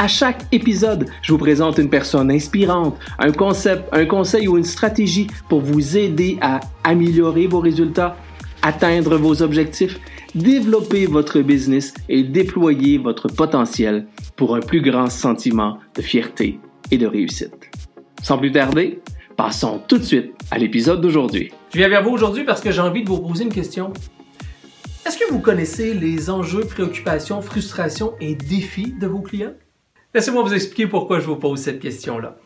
À chaque épisode, je vous présente une personne inspirante, un concept, un conseil ou une stratégie pour vous aider à améliorer vos résultats, atteindre vos objectifs, développer votre business et déployer votre potentiel pour un plus grand sentiment de fierté et de réussite. Sans plus tarder, passons tout de suite à l'épisode d'aujourd'hui. Je viens vers vous aujourd'hui parce que j'ai envie de vous poser une question. Est-ce que vous connaissez les enjeux, préoccupations, frustrations et défis de vos clients? Laissez-moi vous expliquer pourquoi je vous pose cette question-là.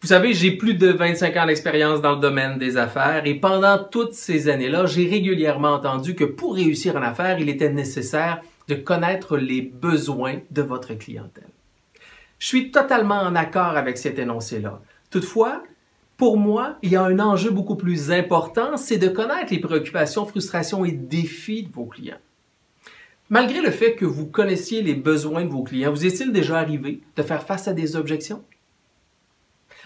Vous savez, j'ai plus de 25 ans d'expérience dans le domaine des affaires et pendant toutes ces années-là, j'ai régulièrement entendu que pour réussir en affaires, il était nécessaire de connaître les besoins de votre clientèle. Je suis totalement en accord avec cet énoncé-là. Toutefois, pour moi, il y a un enjeu beaucoup plus important, c'est de connaître les préoccupations, frustrations et défis de vos clients. Malgré le fait que vous connaissiez les besoins de vos clients, vous est-il déjà arrivé de faire face à des objections?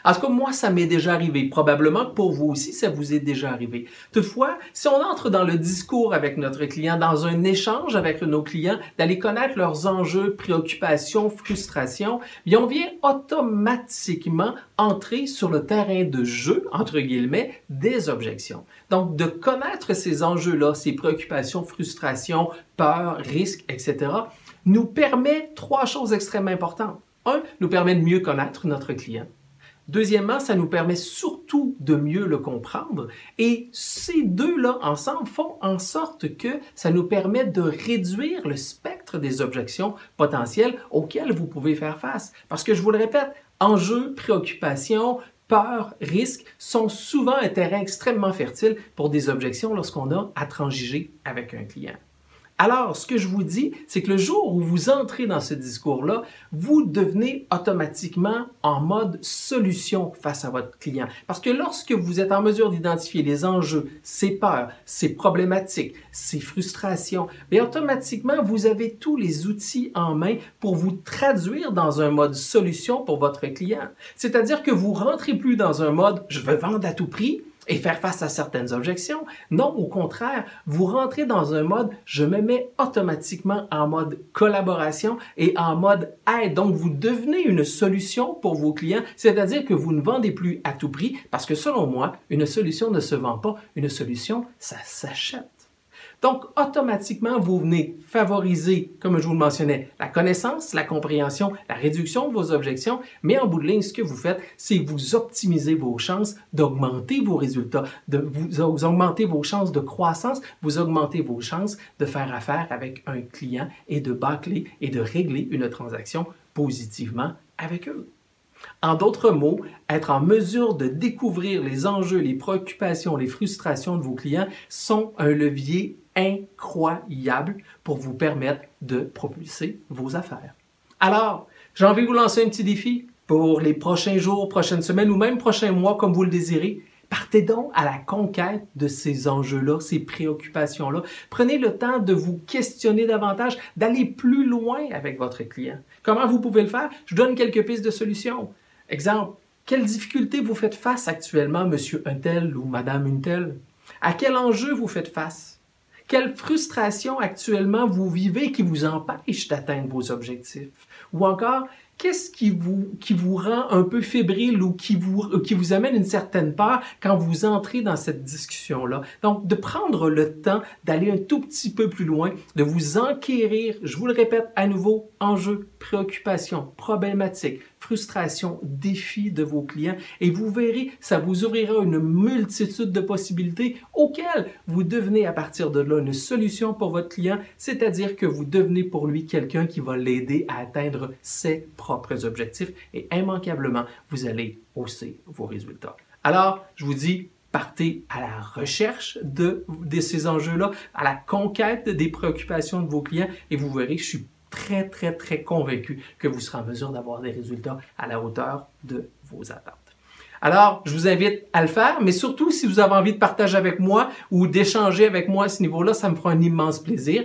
En tout cas, moi, ça m'est déjà arrivé. Probablement que pour vous aussi, ça vous est déjà arrivé. Toutefois, si on entre dans le discours avec notre client, dans un échange avec nos clients, d'aller connaître leurs enjeux, préoccupations, frustrations, bien, on vient automatiquement entrer sur le terrain de jeu, entre guillemets, des objections. Donc, de connaître ces enjeux-là, ces préoccupations, frustrations, peurs, risques, etc., nous permet trois choses extrêmement importantes. Un, nous permet de mieux connaître notre client. Deuxièmement, ça nous permet surtout de mieux le comprendre. Et ces deux-là, ensemble, font en sorte que ça nous permet de réduire le spectre des objections potentielles auxquelles vous pouvez faire face. Parce que je vous le répète, enjeux, préoccupations, peurs, risques sont souvent un terrain extrêmement fertile pour des objections lorsqu'on a à transiger avec un client. Alors, ce que je vous dis, c'est que le jour où vous entrez dans ce discours-là, vous devenez automatiquement en mode solution face à votre client. Parce que lorsque vous êtes en mesure d'identifier les enjeux, ses peurs, ses problématiques, ses frustrations, bien automatiquement, vous avez tous les outils en main pour vous traduire dans un mode solution pour votre client. C'est-à-dire que vous rentrez plus dans un mode je veux vendre à tout prix, et faire face à certaines objections. Non, au contraire, vous rentrez dans un mode, je me mets automatiquement en mode collaboration et en mode aide. Donc, vous devenez une solution pour vos clients, c'est-à-dire que vous ne vendez plus à tout prix parce que selon moi, une solution ne se vend pas, une solution, ça s'achète. Donc, automatiquement, vous venez favoriser, comme je vous le mentionnais, la connaissance, la compréhension, la réduction de vos objections, mais en bout de ligne, ce que vous faites, c'est vous optimisez vos chances d'augmenter vos résultats, vous, augmenter vos chances de croissance, vous augmentez vos chances de faire affaire avec un client et de bâcler et de régler une transaction positivement avec eux. En d'autres mots, être en mesure de découvrir les enjeux, les préoccupations, les frustrations de vos clients sont un levier incroyable pour vous permettre de propulser vos affaires. Alors, j'ai envie de vous lancer un petit défi pour les prochains jours, prochaines semaines ou même prochains mois comme vous le désirez. Partez donc à la conquête de ces enjeux-là, ces préoccupations-là. Prenez le temps de vous questionner davantage, d'aller plus loin avec votre client. Comment vous pouvez le faire? Je donne quelques pistes de solutions. Exemple, quelles difficultés vous faites face actuellement, monsieur Untel ou madame Untel? À quel enjeu vous faites face? Quelle frustration actuellement vous vivez qui vous empêche d'atteindre vos objectifs? Ou encore, qu'est-ce qui vous, qui vous rend un peu fébrile ou qui vous, qui vous amène une certaine peur quand vous entrez dans cette discussion-là? Donc, de prendre le temps d'aller un tout petit peu plus loin, de vous enquérir, je vous le répète à nouveau, enjeux, préoccupations, problématiques, frustrations, défis de vos clients et vous verrez, ça vous ouvrira une multitude de possibilités auxquelles vous devenez à partir de là une solution pour votre client, c'est-à-dire que vous devenez pour lui quelqu'un qui va l'aider à atteindre ses propres objectifs et immanquablement, vous allez hausser vos résultats. Alors, je vous dis, partez à la recherche de, de ces enjeux-là, à la conquête des préoccupations de vos clients et vous verrez, je suis très, très, très convaincu que vous serez en mesure d'avoir des résultats à la hauteur de vos attentes. Alors, je vous invite à le faire, mais surtout si vous avez envie de partager avec moi ou d'échanger avec moi à ce niveau-là, ça me fera un immense plaisir.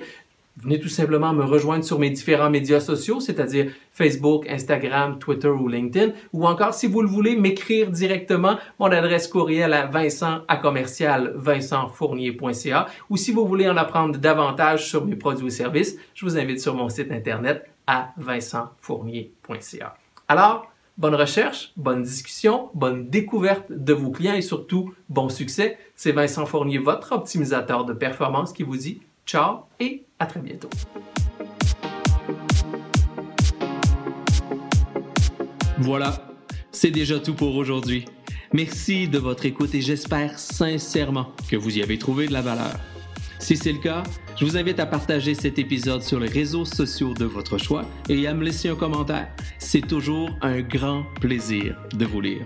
Venez tout simplement me rejoindre sur mes différents médias sociaux, c'est-à-dire Facebook, Instagram, Twitter ou LinkedIn, ou encore, si vous le voulez, m'écrire directement mon adresse courriel à vincent à commercial vincentfournier.ca, ou si vous voulez en apprendre davantage sur mes produits ou services, je vous invite sur mon site internet à vincentfournier.ca. Alors, bonne recherche, bonne discussion, bonne découverte de vos clients et surtout bon succès. C'est Vincent Fournier, votre optimisateur de performance qui vous dit ciao et à très bientôt. Voilà, c'est déjà tout pour aujourd'hui. Merci de votre écoute et j'espère sincèrement que vous y avez trouvé de la valeur. Si c'est le cas, je vous invite à partager cet épisode sur les réseaux sociaux de votre choix et à me laisser un commentaire. C'est toujours un grand plaisir de vous lire.